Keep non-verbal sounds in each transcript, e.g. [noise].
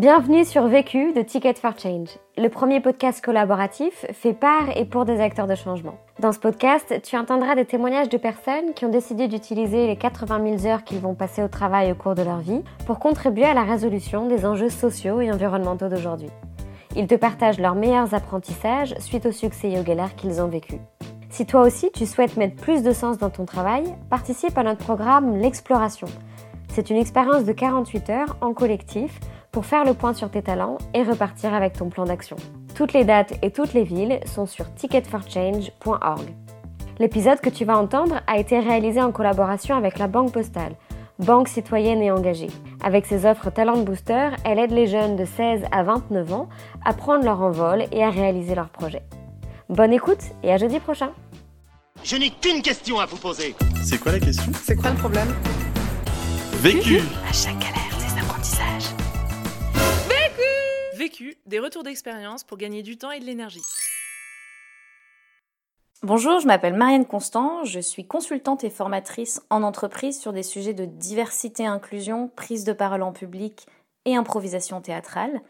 Bienvenue sur Vécu de Ticket for Change, le premier podcast collaboratif fait par et pour des acteurs de changement. Dans ce podcast, tu entendras des témoignages de personnes qui ont décidé d'utiliser les 80 000 heures qu'ils vont passer au travail au cours de leur vie pour contribuer à la résolution des enjeux sociaux et environnementaux d'aujourd'hui. Ils te partagent leurs meilleurs apprentissages suite au succès et qu'ils ont vécu. Si toi aussi tu souhaites mettre plus de sens dans ton travail, participe à notre programme L'Exploration. C'est une expérience de 48 heures en collectif pour faire le point sur tes talents et repartir avec ton plan d'action. Toutes les dates et toutes les villes sont sur ticketforchange.org. L'épisode que tu vas entendre a été réalisé en collaboration avec la Banque Postale, banque citoyenne et engagée. Avec ses offres Talent Booster, elle aide les jeunes de 16 à 29 ans à prendre leur envol et à réaliser leurs projets. Bonne écoute et à jeudi prochain. Je n'ai qu'une question à vous poser. C'est quoi la question? C'est quoi le problème? Vécu À chaque galère, Des retours d'expérience pour gagner du temps et de l'énergie. Bonjour, je m'appelle Marianne Constant, je suis consultante et formatrice en entreprise sur des sujets de diversité, inclusion, prise de parole en public et improvisation théâtrale.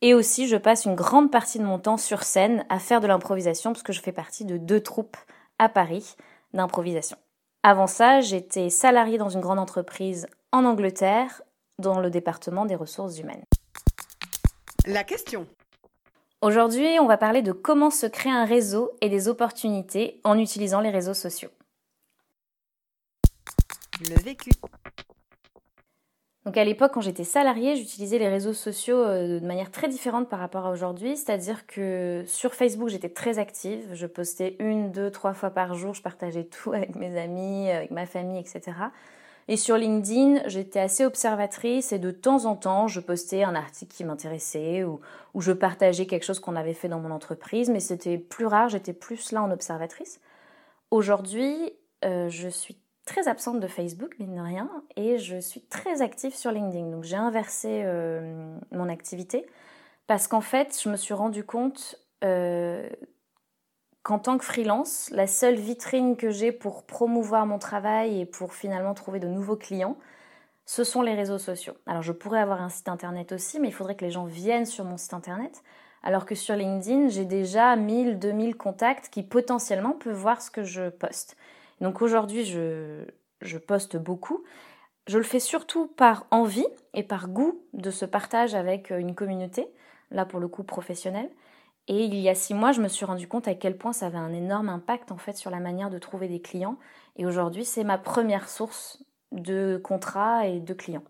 Et aussi, je passe une grande partie de mon temps sur scène à faire de l'improvisation parce que je fais partie de deux troupes à Paris d'improvisation. Avant ça, j'étais salariée dans une grande entreprise en Angleterre dans le département des ressources humaines. La question. Aujourd'hui, on va parler de comment se créer un réseau et des opportunités en utilisant les réseaux sociaux. Le vécu. Donc à l'époque, quand j'étais salariée, j'utilisais les réseaux sociaux euh, de manière très différente par rapport à aujourd'hui. C'est-à-dire que sur Facebook, j'étais très active. Je postais une, deux, trois fois par jour. Je partageais tout avec mes amis, avec ma famille, etc. Et sur LinkedIn, j'étais assez observatrice et de temps en temps, je postais un article qui m'intéressait ou, je partageais quelque chose qu'on avait fait dans mon entreprise, mais c'était plus rare, j'étais plus là en observatrice. Aujourd'hui, euh, je suis très absente de Facebook, mine de rien, et je suis très active sur LinkedIn. Donc j'ai inversé euh, mon activité parce qu'en fait, je me suis rendu compte euh, qu'en tant que freelance, la seule vitrine que j'ai pour promouvoir mon travail et pour finalement trouver de nouveaux clients, ce sont les réseaux sociaux. Alors je pourrais avoir un site internet aussi, mais il faudrait que les gens viennent sur mon site internet. Alors que sur LinkedIn, j'ai déjà 1000, 2000 contacts qui potentiellement peuvent voir ce que je poste. Donc aujourd'hui, je, je poste beaucoup. Je le fais surtout par envie et par goût de ce partage avec une communauté, là pour le coup professionnelle. Et il y a six mois, je me suis rendu compte à quel point ça avait un énorme impact en fait sur la manière de trouver des clients. Et aujourd'hui, c'est ma première source de contrats et de clients.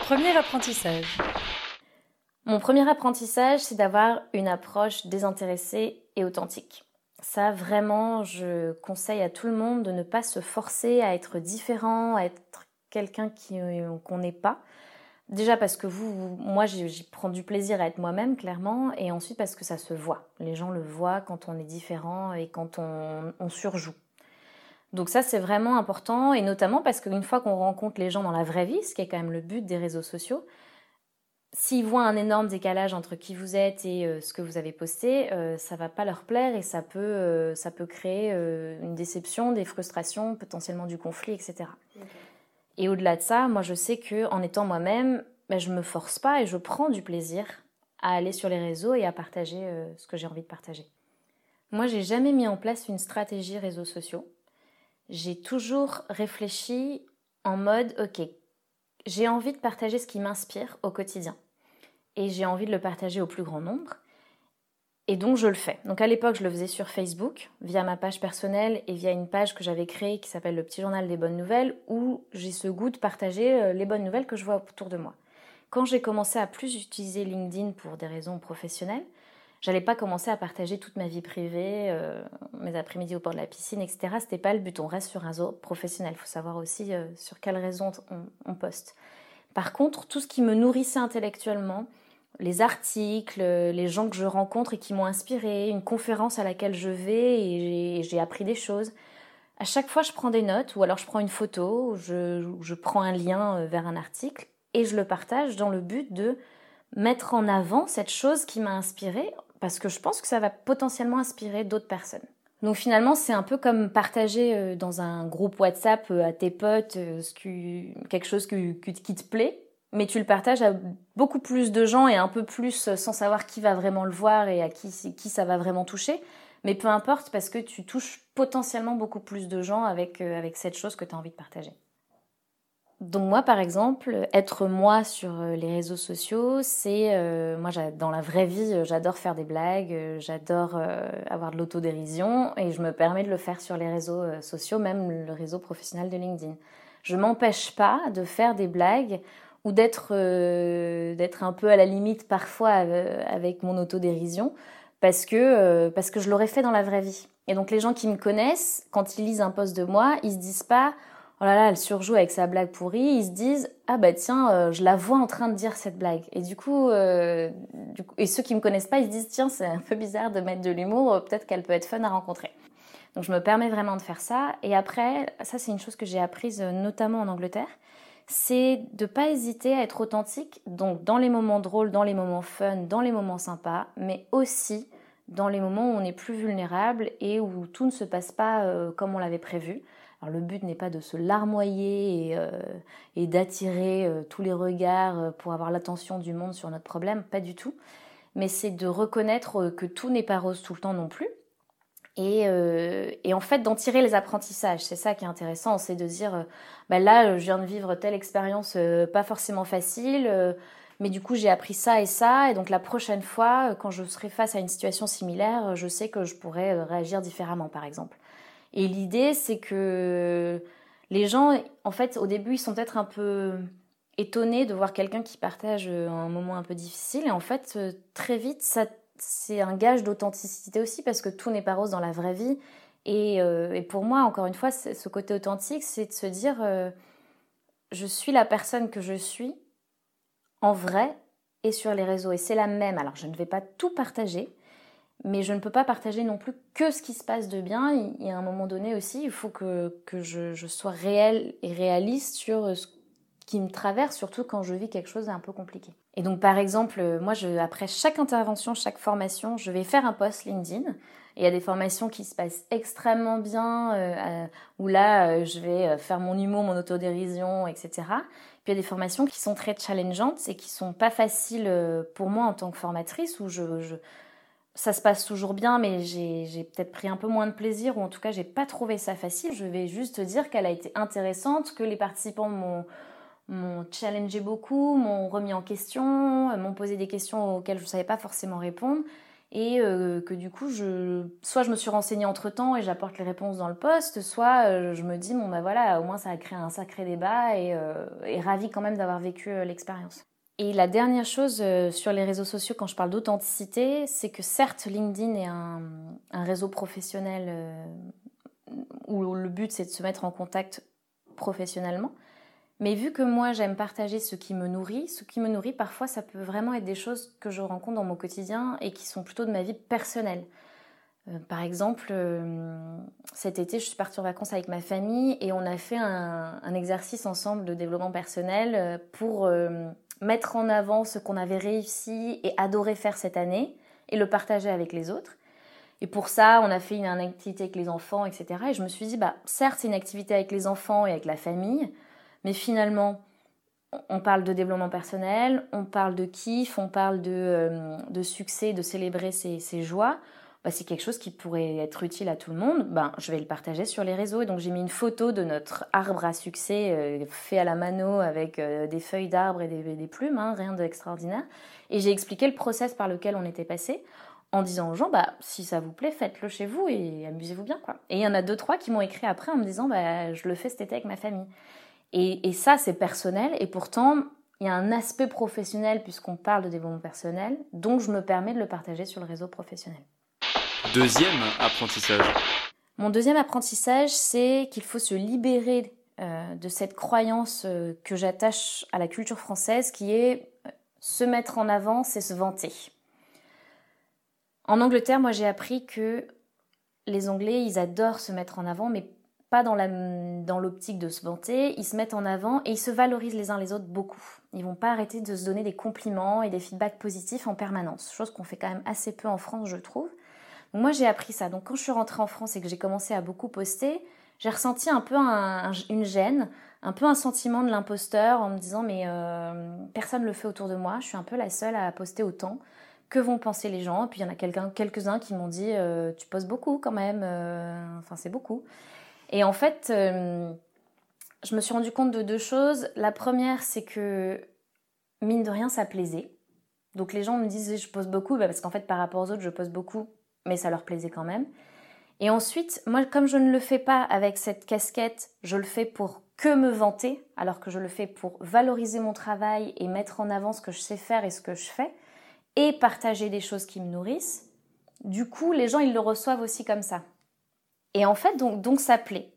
Premier apprentissage. Mon premier apprentissage, c'est d'avoir une approche désintéressée et authentique. Ça, vraiment, je conseille à tout le monde de ne pas se forcer à être différent, à être quelqu'un qu'on n'est pas. Déjà parce que vous, moi j'y prends du plaisir à être moi-même clairement, et ensuite parce que ça se voit. Les gens le voient quand on est différent et quand on, surjoue. Donc ça c'est vraiment important, et notamment parce qu'une fois qu'on rencontre les gens dans la vraie vie, ce qui est quand même le but des réseaux sociaux, s'ils voient un énorme décalage entre qui vous êtes et euh, ce que vous avez posté, euh, ça va pas leur plaire et ça peut, euh, ça peut créer euh, une déception, des frustrations, potentiellement du conflit, etc. Et au-delà de ça, moi je sais que en étant moi-même, ben, je me force pas et je prends du plaisir à aller sur les réseaux et à partager euh, ce que j'ai envie de partager. Moi, j'ai jamais mis en place une stratégie réseaux sociaux. J'ai toujours réfléchi en mode OK, j'ai envie de partager ce qui m'inspire au quotidien et j'ai envie de le partager au plus grand nombre. Et donc je le fais. Donc à l'époque, je le faisais sur Facebook, via ma page personnelle et via une page que j'avais créée qui s'appelle le Petit Journal des Bonnes Nouvelles, où j'ai ce goût de partager les bonnes nouvelles que je vois autour de moi. Quand j'ai commencé à plus utiliser LinkedIn pour des raisons professionnelles, j'allais pas commencer à partager toute ma vie privée, euh, mes après-midi au bord de la piscine, etc. C'était pas le but. On reste sur un réseau professionnel. Il faut savoir aussi euh, sur quelle raison on, on poste. Par contre, tout ce qui me nourrissait intellectuellement, les articles, les gens que je rencontre et qui m'ont inspiré, une conférence à laquelle je vais et j'ai appris des choses. À chaque fois, je prends des notes ou alors je prends une photo, je, je prends un lien vers un article et je le partage dans le but de mettre en avant cette chose qui m'a inspiré parce que je pense que ça va potentiellement inspirer d'autres personnes. Donc finalement, c'est un peu comme partager dans un groupe WhatsApp à tes potes quelque chose qui te plaît mais tu le partages à beaucoup plus de gens et un peu plus sans savoir qui va vraiment le voir et à qui, qui ça va vraiment toucher. Mais peu importe parce que tu touches potentiellement beaucoup plus de gens avec, euh, avec cette chose que tu as envie de partager. Donc moi par exemple, être moi sur euh, les réseaux sociaux, c'est euh, moi dans la vraie vie, j'adore faire des blagues, j'adore avoir de l'autodérision et je me permets de le faire sur les réseaux sociaux, même le réseau professionnel de LinkedIn. Je m'empêche pas de faire des blagues ou d'être d'être un peu à la limite parfois avec mon autodérision parce que parce que je l'aurais fait dans la vraie vie. Et donc les gens qui me connaissent, quand ils lisent un post de moi, ils se disent pas oh là là, elle surjoue avec sa blague pourrie, ils se disent ah bah tiens, euh, je la vois en train de dire cette blague. Et du coup, euh, et ceux qui me connaissent pas, ils se disent tiens, c'est un peu bizarre de mettre de l'humour, euh, peut-être qu'elle peut être fun à rencontrer. Donc je me permets vraiment de faire ça. Et après, ça c'est une chose que j'ai apprise notamment en Angleterre, c'est de pas hésiter à être authentique. Donc dans les moments drôles, dans les moments fun, dans les moments sympas, mais aussi dans les moments où on est plus vulnérable et où tout ne se passe pas euh, comme on l'avait prévu. Alors le but n'est pas de se larmoyer et, euh, d'attirer euh, tous les regards pour avoir l'attention du monde sur notre problème, pas du tout. Mais c'est de reconnaître que tout n'est pas rose tout le temps non plus. Et, et en fait d'en tirer les apprentissages. C'est ça qui est intéressant, c'est de dire, bah là je viens de vivre telle expérience pas forcément facile mais du coup j'ai appris ça et ça, et donc la prochaine fois, euh, quand je serai face à une situation similaire, euh, je sais que je pourrais euh, réagir différemment, par exemple. Et l'idée, c'est que les gens, en fait, au début, ils sont peut-être un peu étonnés de voir quelqu'un qui partage un moment un peu difficile, et en fait, très vite, ça, c'est un gage d'authenticité aussi, parce que tout n'est pas rose dans la vraie vie. Et, et pour moi, encore une fois, ce côté authentique, c'est de se dire, je suis la personne que je suis, en vrai et sur les réseaux. Et c'est la même. Alors je ne vais pas tout partager, mais je ne peux pas partager non plus que ce qui se passe de bien. Il y a un moment donné aussi, il faut que, je, sois réel et réaliste sur ce qui me traverse, surtout quand je vis quelque chose d'un peu compliqué. Et donc par exemple, moi, je, après chaque intervention, chaque formation, je vais faire un post LinkedIn. Il y a des formations qui se passent extrêmement bien, euh, où là, euh, je vais faire mon humour, mon autodérision, etc il y a des formations qui sont très challengeantes et qui sont pas faciles euh, pour moi en tant que formatrice, où ça se passe toujours bien, mais j'ai peut-être pris un peu moins de plaisir, ou en tout cas, j'ai pas trouvé ça facile. Je vais juste dire qu'elle a été intéressante, que les participants m'ont challengé beaucoup, m'ont remis en question, m'ont posé des questions auxquelles je ne savais pas forcément répondre et euh, que du coup, soit je me suis renseignée entre temps et j'apporte les réponses dans le poste, soit euh, je me dis, bon bah voilà, au moins ça a créé un sacré débat et, euh, et ravi quand même d'avoir vécu l'expérience. Et la dernière chose sur les réseaux sociaux, quand je parle d'authenticité, c'est que certes, LinkedIn est un réseau professionnel où le but c'est de se mettre en contact professionnellement, mais vu que moi j'aime partager ce qui me nourrit, ce qui me nourrit parfois ça peut vraiment être des choses que je rencontre dans mon quotidien et qui sont plutôt de ma vie personnelle. Euh, par exemple, euh, cet été je suis partie en vacances avec ma famille et on a fait un, exercice ensemble de développement personnel euh, pour mettre en avant ce qu'on avait réussi et adoré faire cette année et le partager avec les autres. Et pour ça, on a fait une, une activité avec les enfants, etc. Et je me suis dit, bah, certes, c'est une activité avec les enfants et avec la famille, mais finalement, on parle de développement personnel, on parle de kiff, on parle de, euh, succès, de célébrer ses, joies. Bah, c'est quelque chose qui pourrait être utile à tout le monde. Ben, je vais le partager sur les réseaux. Et donc j'ai mis une photo de notre arbre à succès euh, fait à la mano avec euh, des feuilles d'arbre et des, plumes, hein, rien d'extraordinaire. Et j'ai expliqué le process par lequel on était passé en disant aux gens, bah, si ça vous plaît, faites-le chez vous et amusez-vous bien. Et il y en a deux, trois qui m'ont écrit après en me disant, bah, je le fais cet été avec ma famille. Et, ça, c'est personnel. Et pourtant, il y a un aspect professionnel puisqu'on parle de développement personnel, donc je me permets de le partager sur le réseau professionnel. Deuxième apprentissage. Mon deuxième apprentissage, c'est qu'il faut se libérer euh, de cette croyance euh, que j'attache à la culture française qui est euh, se mettre en avant, c'est se vanter. En Angleterre, moi j'ai appris que les Anglais, ils adorent se mettre en avant, mais pas dans l'optique de se vanter, ils se mettent en avant et ils se valorisent les uns les autres beaucoup. Ils vont pas arrêter de se donner des compliments et des feedbacks positifs en permanence, chose qu'on fait quand même assez peu en France, je trouve. Moi j'ai appris ça. Donc quand je suis rentrée en France et que j'ai commencé à beaucoup poster, j'ai ressenti un peu une gêne un peu un sentiment de l'imposteur en me disant mais euh, personne ne le fait autour de moi, je suis un peu la seule à poster autant. Que vont penser les gens? Et puis il y en a quelques-uns qui m'ont dit euh, tu poses beaucoup quand même, euh, enfin c'est beaucoup. Et en fait, je me suis rendu compte de deux choses. La première, c'est que mine de rien, ça plaisait. Donc les gens me disaient je pose beaucoup, bah, parce qu'en fait par rapport aux autres, je pose beaucoup, mais ça leur plaisait quand même. Et ensuite, moi, comme je ne le fais pas avec cette casquette, je le fais pour que me vanter, alors que je le fais pour valoriser mon travail et mettre en avant ce que je sais faire et ce que je fais, et partager des choses qui me nourrissent. Du coup, les gens, ils le reçoivent aussi comme ça. Et en fait, donc, ça plaît.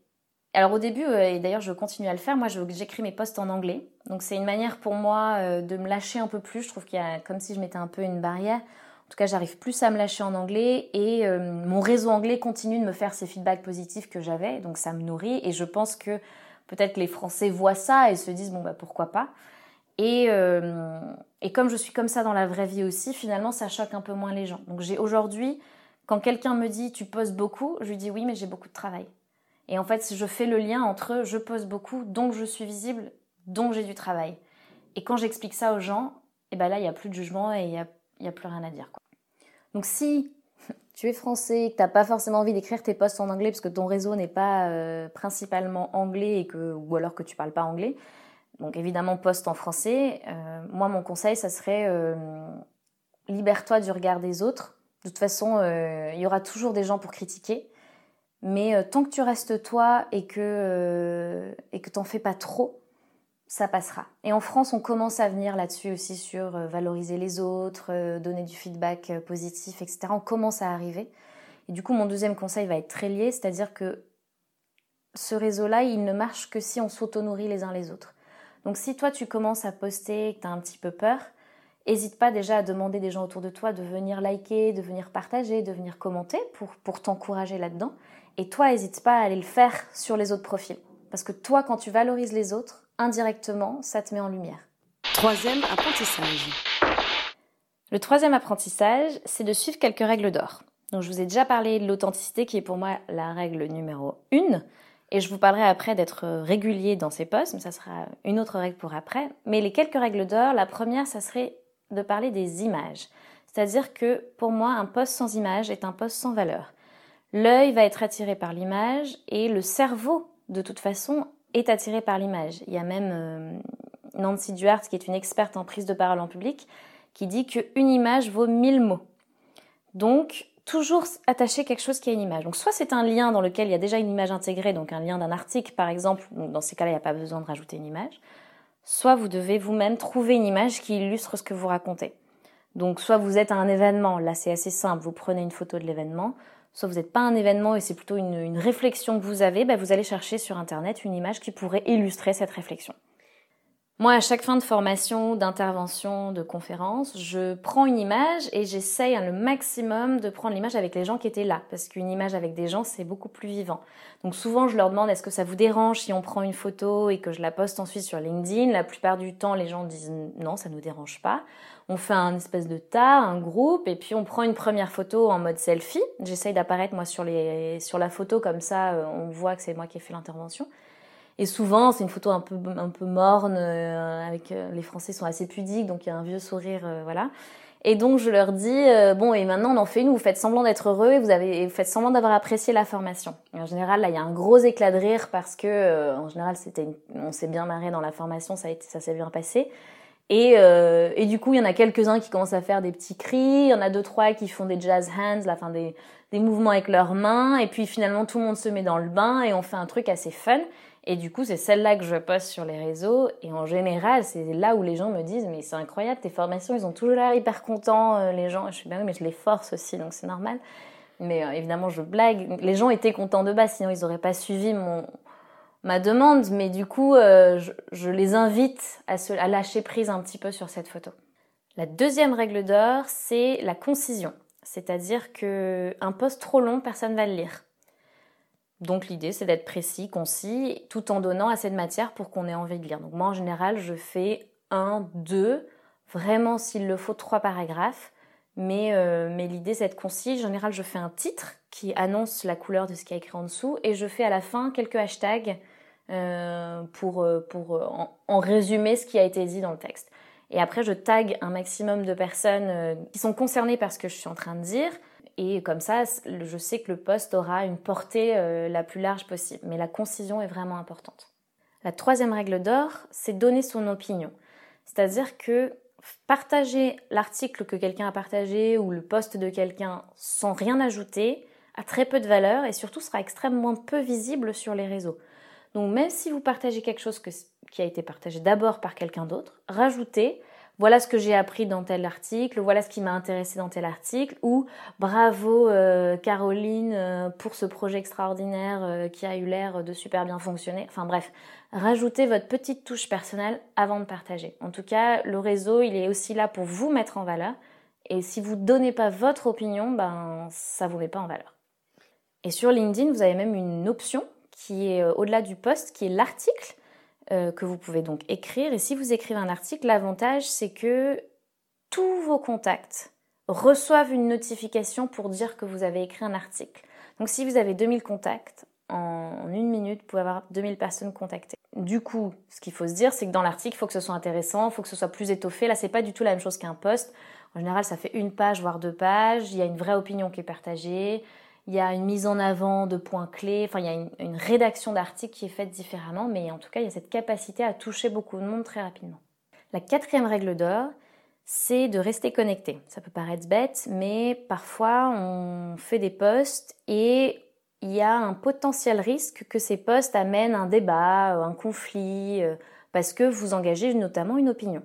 Alors au début, euh, et d'ailleurs je continue à le faire, moi j'écris mes posts en anglais. Donc c'est une manière pour moi euh, de me lâcher un peu plus. Je trouve qu'il y a comme si je mettais un peu une barrière. En tout cas, j'arrive plus à me lâcher en anglais et euh, mon réseau anglais continue de me faire ces feedbacks positifs que j'avais, donc ça me nourrit et je pense que peut-être les Français voient ça et se disent bon bah pourquoi pas. Et comme je suis comme ça dans la vraie vie aussi, finalement ça choque un peu moins les gens. Donc j'ai aujourd'hui, quand quelqu'un me dit tu poses beaucoup, je lui dis oui mais j'ai beaucoup de travail. Et en fait je fais le lien entre je pose beaucoup, donc je suis visible, donc j'ai du travail. Et quand j'explique ça aux gens, et eh ben là il n'y a plus de jugement et il n'y a, plus rien à dire. Quoi. Donc si [laughs] tu es français, que tu n'as pas forcément envie d'écrire tes posts en anglais parce que ton réseau n'est pas euh, principalement anglais et que, ou alors que tu parles pas anglais, donc évidemment poste en français. Euh, moi mon conseil ça serait euh, libère-toi du regard des autres. De toute façon il y aura toujours des gens pour critiquer, mais tant que tu restes toi et que et que t'en fais pas trop, ça passera. Et en France, on commence à venir là-dessus aussi sur euh, valoriser les autres, euh, donner du feedback euh, positif, etc. On commence à arriver. Et du coup, mon deuxième conseil va être très lié, c'est-à-dire que ce réseau-là, il ne marche que si on s'auto-nourrit les uns les autres. Donc si toi, tu commences à poster et que tu as un petit peu peur, n'hésite pas déjà à demander des gens autour de toi de venir liker, de venir partager, de venir commenter pour, pour t'encourager là-dedans. Et toi, n'hésite pas à aller le faire sur les autres profils. Parce que toi, quand tu valorises les autres, indirectement, ça te met en lumière. Troisième apprentissage. Le troisième apprentissage, c'est de suivre quelques règles d'or. Donc, je vous ai déjà parlé de l'authenticité qui est pour moi la règle numéro une. Et je vous parlerai après d'être régulier dans ces posts, mais ça sera une autre règle pour après. Mais les quelques règles d'or, la première, ça serait de parler des images. C'est-à-dire que pour moi, un post sans image est un post sans valeur. L'œil va être attiré par l'image et le cerveau, de toute façon, est attiré par l'image. Il y a même euh, Nancy Duarte, qui est une experte en prise de parole en public, qui dit qu'une image vaut mille mots. Donc, toujours attacher quelque chose qui a une image. Donc, soit c'est un lien dans lequel il y a déjà une image intégrée, donc un lien d'un article par exemple, dans ces cas-là, il n'y a pas besoin de rajouter une image. Soit vous devez vous-même trouver une image qui illustre ce que vous racontez. Donc, soit vous êtes à un événement, là c'est assez simple, vous prenez une photo de l'événement, soit vous n'êtes pas un événement et c'est plutôt une, réflexion que vous avez, bah, vous allez chercher sur Internet une image qui pourrait illustrer cette réflexion. Moi, à chaque fin de formation, d'intervention, de conférence, je prends une image et j'essaye le maximum de prendre l'image avec les gens qui étaient là, parce qu'une image avec des gens, c'est beaucoup plus vivant. Donc souvent, je leur demande est-ce que ça vous dérange si on prend une photo et que je la poste ensuite sur LinkedIn? La plupart du temps, les gens disent non, ça nous dérange pas. On fait un espèce de tas, un groupe, et puis on prend une première photo en mode selfie. J'essaye d'apparaître moi sur la photo comme ça, euh, on voit que c'est moi qui ai fait l'intervention. Et souvent, c'est une photo un peu, un peu morne, euh, avec euh, les Français sont assez pudiques, donc il y a un vieux sourire, euh, voilà. Et donc je leur dis bon et maintenant on en fait une, vous faites semblant d'être heureux et vous avez vous faites semblant d'avoir apprécié la formation. en général là il y a un gros éclat de rire parce que en général c'était on s'est bien marré dans la formation, ça s'est bien passé. Et, et du coup il y en a quelques uns qui commencent à faire des petits cris, il y en a deux trois qui font des jazz hands, la fin des des mouvements avec leurs mains et puis finalement tout le monde se met dans le bain et on fait un truc assez fun. Et du coup, c'est celle-là que je poste sur les réseaux. Et en général, c'est là où les gens me disent, mais c'est incroyable, tes formations, ils ont toujours l'air hyper contents, euh, les gens. je suis, bah oui, mais je les force aussi, donc c'est normal. Mais euh, évidemment, je blague. Les gens étaient contents de base, sinon ils n'auraient pas suivi mon, ma demande. Mais du coup, euh, je, les invite à, se, à lâcher prise un petit peu sur cette photo. La deuxième règle d'or, c'est la concision. C'est-à-dire que un post trop long, personne va le lire. Donc l'idée, c'est d'être précis, concis, tout en donnant assez de matière pour qu'on ait envie de lire. Donc moi, en général, je fais un, deux, vraiment s'il le faut, trois paragraphes. Mais, euh, mais l'idée, c'est d'être concis. En général, je fais un titre qui annonce la couleur de ce qui est écrit en dessous et je fais à la fin quelques hashtags euh, pour, pour en, en, résumé ce qui a été dit dans le texte. Et après, je tag un maximum de personnes qui sont concernées par ce que je suis en train de dire. Et comme ça, je sais que le post aura une portée la plus large possible. Mais la concision est vraiment importante. La troisième règle d'or, c'est donner son opinion. C'est-à-dire que partager l'article que quelqu'un a partagé ou le post de quelqu'un sans rien ajouter a très peu de valeur et surtout sera extrêmement peu visible sur les réseaux. Donc même si vous partagez quelque chose qui a été partagé d'abord par quelqu'un d'autre, rajoutez voilà ce que j'ai appris dans tel article, voilà ce qui m'a intéressé dans tel article, ou bravo euh, Caroline euh, pour ce projet extraordinaire euh, qui a eu l'air de super bien fonctionner. Enfin bref, rajoutez votre petite touche personnelle avant de partager. En tout cas, le réseau, il est aussi là pour vous mettre en valeur. Et si vous ne donnez pas votre opinion, ben ça vous met pas en valeur. Et sur LinkedIn, vous avez même une option qui est au-delà du post, qui est l'article euh, que vous pouvez donc écrire. Et si vous écrivez un article, l'avantage c'est que tous vos contacts reçoivent une notification pour dire que vous avez écrit un article. Donc si vous avez 2000 contacts, en une minute, vous pouvez avoir 2000 personnes contactées. Du coup, ce qu'il faut se dire, c'est que dans l'article, il faut que ce soit intéressant, il faut que ce soit plus étoffé. Là, c'est pas du tout la même chose qu'un post. En général, ça fait une page, voire deux pages. Il y a une vraie opinion qui est partagée il y a une mise en avant de points clés, enfin il y a une, rédaction d'articles qui est faite différemment, mais en tout cas il y a cette capacité à toucher beaucoup de monde très rapidement. La quatrième règle d'or, c'est de rester connecté. Ça peut paraître bête, mais parfois on fait des posts et il y a un potentiel risque que ces posts amènent un débat, un conflit, euh, parce que vous engagez notamment une opinion.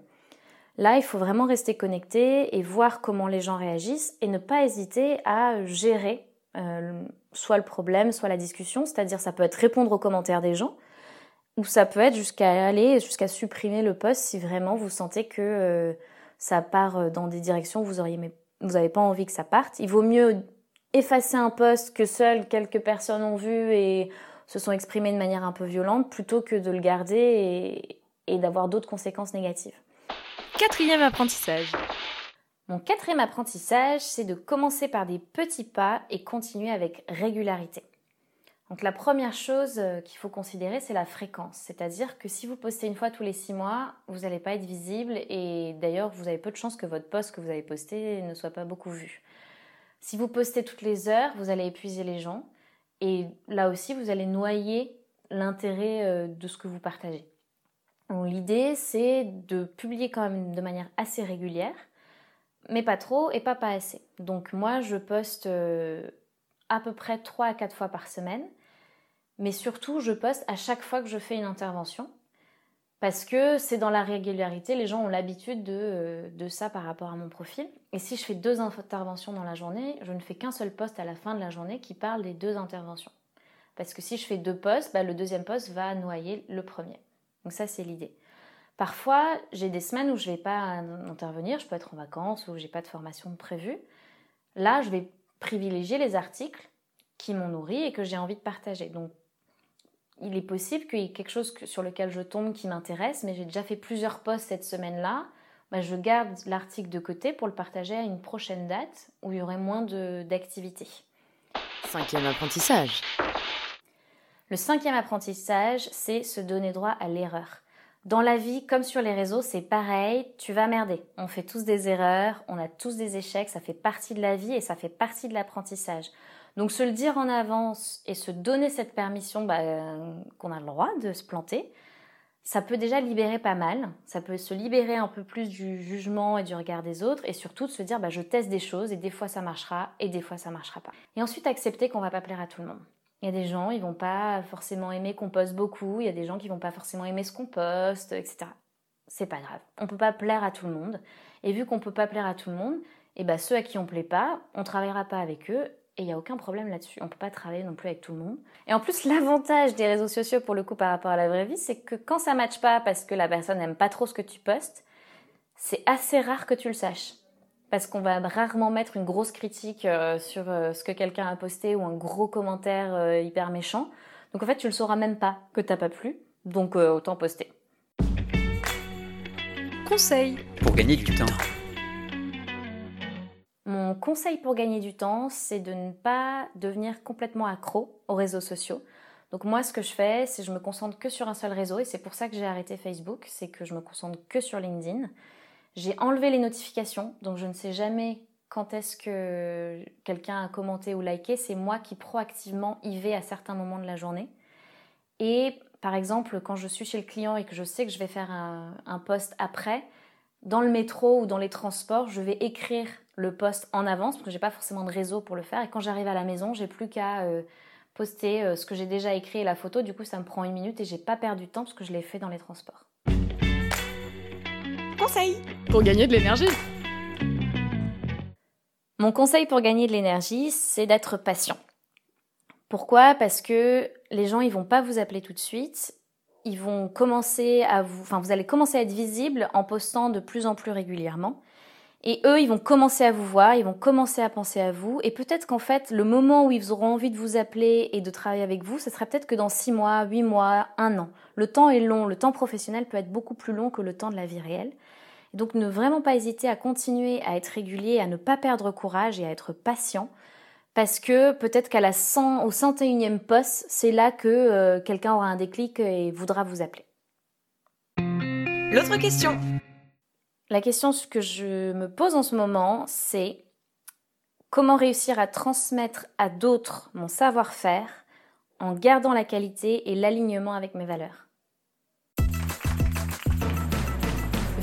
Là, il faut vraiment rester connecté et voir comment les gens réagissent et ne pas hésiter à gérer euh, soit le problème, soit la discussion, c'est-à-dire ça peut être répondre aux commentaires des gens, ou ça peut être jusqu'à aller jusqu'à supprimer le post si vraiment vous sentez que euh, ça part euh, dans des directions vous auriez vous n'avez pas envie que ça parte. Il vaut mieux effacer un post que seules quelques personnes ont vu et se sont exprimées de manière un peu violente plutôt que de le garder et d'avoir d'autres conséquences négatives. Quatrième apprentissage. Mon quatrième apprentissage, c'est de commencer par des petits pas et continuer avec régularité. Donc la première chose euh, qu'il faut considérer, c'est la fréquence. C'est-à-dire que si vous postez une fois tous les six mois, vous n'allez pas être visible et d'ailleurs, vous avez peu de chances que votre post que vous avez posté ne soit pas beaucoup vu. Si vous postez toutes les heures, vous allez épuiser les gens et là aussi, vous allez noyer l'intérêt euh, de ce que vous partagez. L'idée, c'est de publier quand même de manière assez régulière mais pas trop et pas pas assez. Donc moi, je poste euh, à peu près 3 à 4 fois par semaine, mais surtout, je poste à chaque fois que je fais une intervention, parce que c'est dans la régularité, les gens ont l'habitude de, euh, de, ça par rapport à mon profil. Et si je fais deux interventions dans la journée, je ne fais qu'un seul poste à la fin de la journée qui parle des deux interventions. Parce que si je fais deux postes, bah, le deuxième poste va noyer le premier. Donc ça, c'est l'idée. Parfois, j'ai des semaines où je ne vais pas intervenir, je peux être en vacances ou j'ai pas de formation prévue. Là, je vais privilégier les articles qui m'ont nourri et que j'ai envie de partager. Donc, il est possible qu'il y ait quelque chose sur lequel je tombe qui m'intéresse, mais j'ai déjà fait plusieurs posts cette semaine-là. Bah, je garde l'article de côté pour le partager à une prochaine date où il y aurait moins d'activité. Cinquième apprentissage. Le cinquième apprentissage, c'est se donner droit à l'erreur. Dans la vie, comme sur les réseaux, c'est pareil, tu vas merder. On fait tous des erreurs, on a tous des échecs, ça fait partie de la vie et ça fait partie de l'apprentissage. Donc se le dire en avance et se donner cette permission bah, qu'on a le droit de se planter, ça peut déjà libérer pas mal. Ça peut se libérer un peu plus du jugement et du regard des autres et surtout de se dire bah, je teste des choses et des fois ça marchera et des fois ça marchera pas. Et ensuite accepter qu'on va pas plaire à tout le monde. Il y a des gens, ils vont pas forcément aimer qu'on poste beaucoup, il y a des gens qui vont pas forcément aimer ce qu'on poste, etc. C'est pas grave. On peut pas plaire à tout le monde. Et vu qu'on peut pas plaire à tout le monde, et eh ben ceux à qui on plaît pas, on travaillera pas avec eux et il n'y a aucun problème là-dessus. On peut pas travailler non plus avec tout le monde. Et en plus, l'avantage des réseaux sociaux pour le coup par rapport à la vraie vie, c'est que quand ça matche pas parce que la personne n'aime pas trop ce que tu postes, c'est assez rare que tu le saches parce qu'on va rarement mettre une grosse critique euh, sur euh, ce que quelqu'un a posté ou un gros commentaire euh, hyper méchant. Donc en fait, tu le sauras même pas que t'as pas plu, donc autant poster. Conseil pour gagner du temps. Mon conseil pour gagner du temps, c'est de ne pas devenir complètement accro aux réseaux sociaux. Donc moi, ce que je fais, c'est que je me concentre que sur un seul réseau et c'est pour ça que j'ai arrêté Facebook, c'est que je me concentre que sur LinkedIn. J'ai enlevé les notifications, donc je ne sais jamais quand est-ce que quelqu'un a commenté ou liké. C'est moi qui proactivement y vais à certains moments de la journée. Et par exemple, quand je suis chez le client et que je sais que je vais faire un, post après, dans le métro ou dans les transports, je vais écrire le post en avance parce que j'ai pas forcément de réseau pour le faire. Et quand j'arrive à la maison, j'ai plus qu'à euh, poster euh, ce que j'ai déjà écrit et la photo. Du coup, ça me prend une minute et j'ai pas perdu de temps parce que je l'ai fait dans les transports. Conseil pour gagner de l'énergie. Mon conseil pour gagner de l'énergie, c'est d'être patient. Pourquoi? Parce que les gens, ils vont pas vous appeler tout de suite. Ils vont commencer à vous, enfin, vous allez commencer à être visible en postant de plus en plus régulièrement. Et eux, ils vont commencer à vous voir, ils vont commencer à penser à vous. Et peut-être qu'en fait, le moment où ils auront envie de vous appeler et de travailler avec vous, ce serait peut-être que dans six mois, huit mois, un an. Le temps est long, le temps professionnel peut être beaucoup plus long que le temps de la vie réelle. Donc ne vraiment pas hésiter à continuer à être régulier, à ne pas perdre courage et à être patient. Parce que peut-être qu'à la 100, au 101e poste, c'est là que euh, quelqu'un aura un déclic et voudra vous appeler. L'autre question. La question que je me pose en ce moment, c'est comment réussir à transmettre à d'autres mon savoir-faire en gardant la qualité et l'alignement avec mes valeurs?